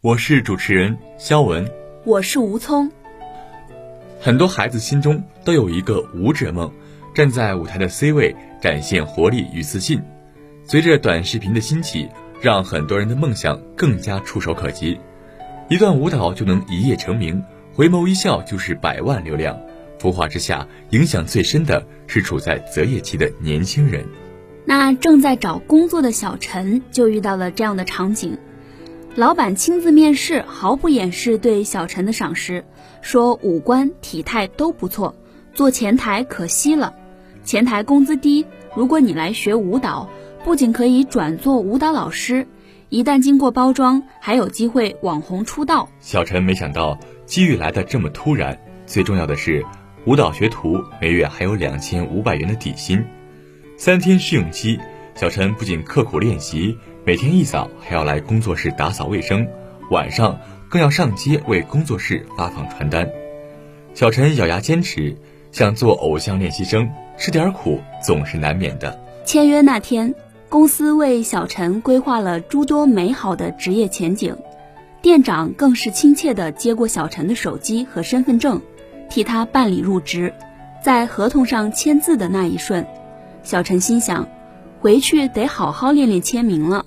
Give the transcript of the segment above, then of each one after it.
我是主持人肖文，我是吴聪。很多孩子心中都有一个舞者梦，站在舞台的 C 位，展现活力与自信。随着短视频的兴起，让很多人的梦想更加触手可及。一段舞蹈就能一夜成名，回眸一笑就是百万流量。浮华之下，影响最深的是处在择业期的年轻人。那正在找工作的小陈就遇到了这样的场景。老板亲自面试，毫不掩饰对小陈的赏识，说五官体态都不错，做前台可惜了，前台工资低。如果你来学舞蹈，不仅可以转做舞蹈老师，一旦经过包装，还有机会网红出道。小陈没想到机遇来的这么突然，最重要的是，舞蹈学徒每月还有两千五百元的底薪，三天试用期，小陈不仅刻苦练习。每天一早还要来工作室打扫卫生，晚上更要上街为工作室发放传单。小陈咬牙坚持，想做偶像练习生，吃点苦总是难免的。签约那天，公司为小陈规划了诸多美好的职业前景，店长更是亲切地接过小陈的手机和身份证，替他办理入职。在合同上签字的那一瞬，小陈心想，回去得好好练练签名了。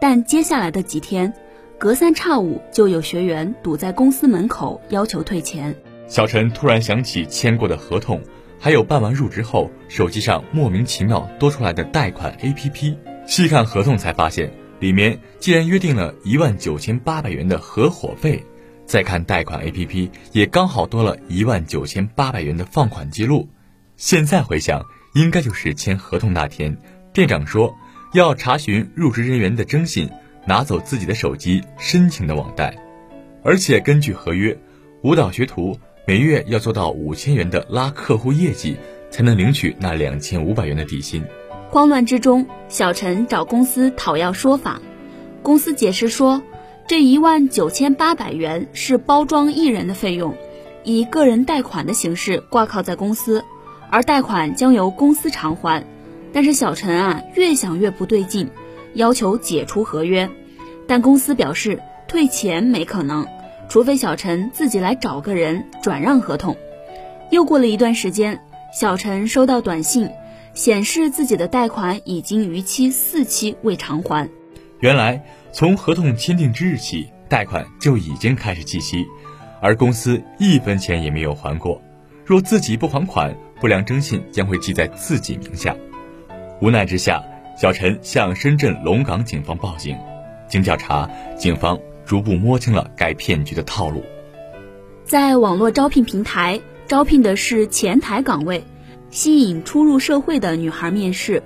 但接下来的几天，隔三差五就有学员堵在公司门口要求退钱。小陈突然想起签过的合同，还有办完入职后手机上莫名其妙多出来的贷款 APP。细看合同才发现，里面竟然约定了一万九千八百元的合伙费。再看贷款 APP，也刚好多了一万九千八百元的放款记录。现在回想，应该就是签合同那天，店长说。要查询入职人员的征信，拿走自己的手机申请的网贷，而且根据合约，舞蹈学徒每月要做到五千元的拉客户业绩，才能领取那两千五百元的底薪。慌乱之中，小陈找公司讨要说法，公司解释说，这一万九千八百元是包装艺人的费用，以个人贷款的形式挂靠在公司，而贷款将由公司偿还。但是小陈啊，越想越不对劲，要求解除合约，但公司表示退钱没可能，除非小陈自己来找个人转让合同。又过了一段时间，小陈收到短信，显示自己的贷款已经逾期四期未偿还。原来从合同签订之日起，贷款就已经开始计息，而公司一分钱也没有还过。若自己不还款，不良征信将会记在自己名下。无奈之下，小陈向深圳龙岗警方报警。经调查，警方逐步摸清了该骗局的套路。在网络招聘平台招聘的是前台岗位，吸引初入社会的女孩面试，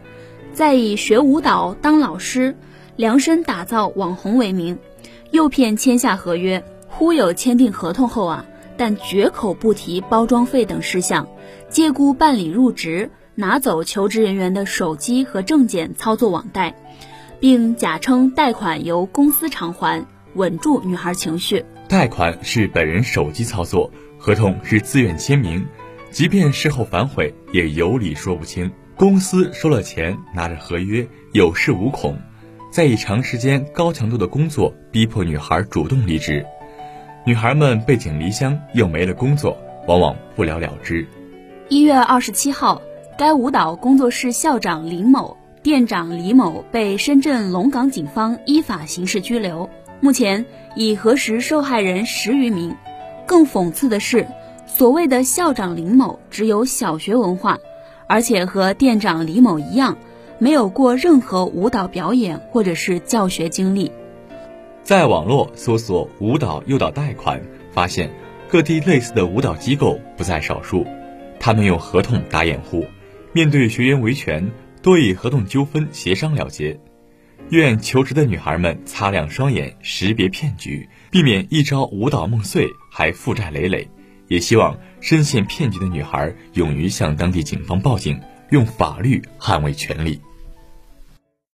再以学舞蹈、当老师、量身打造网红为名，诱骗签下合约，忽悠签订合同后啊，但绝口不提包装费等事项，借故办理入职。拿走求职人员的手机和证件，操作网贷，并假称贷款由公司偿还，稳住女孩情绪。贷款是本人手机操作，合同是自愿签名，即便事后反悔，也有理说不清。公司收了钱，拿着合约，有恃无恐，再以长时间高强度的工作逼迫女孩主动离职。女孩们背井离乡又没了工作，往往不了了之。一月二十七号。该舞蹈工作室校长林某、店长李某被深圳龙岗警方依法刑事拘留，目前已核实受害人十余名。更讽刺的是，所谓的校长林某只有小学文化，而且和店长李某一样，没有过任何舞蹈表演或者是教学经历。在网络搜索“舞蹈诱导贷款”，发现各地类似的舞蹈机构不在少数，他们用合同打掩护。面对学员维权，多以合同纠纷协商了结。愿求职的女孩们擦亮双眼，识别骗局，避免一朝舞蹈梦碎还负债累累。也希望深陷骗局的女孩勇于向当地警方报警，用法律捍卫权利。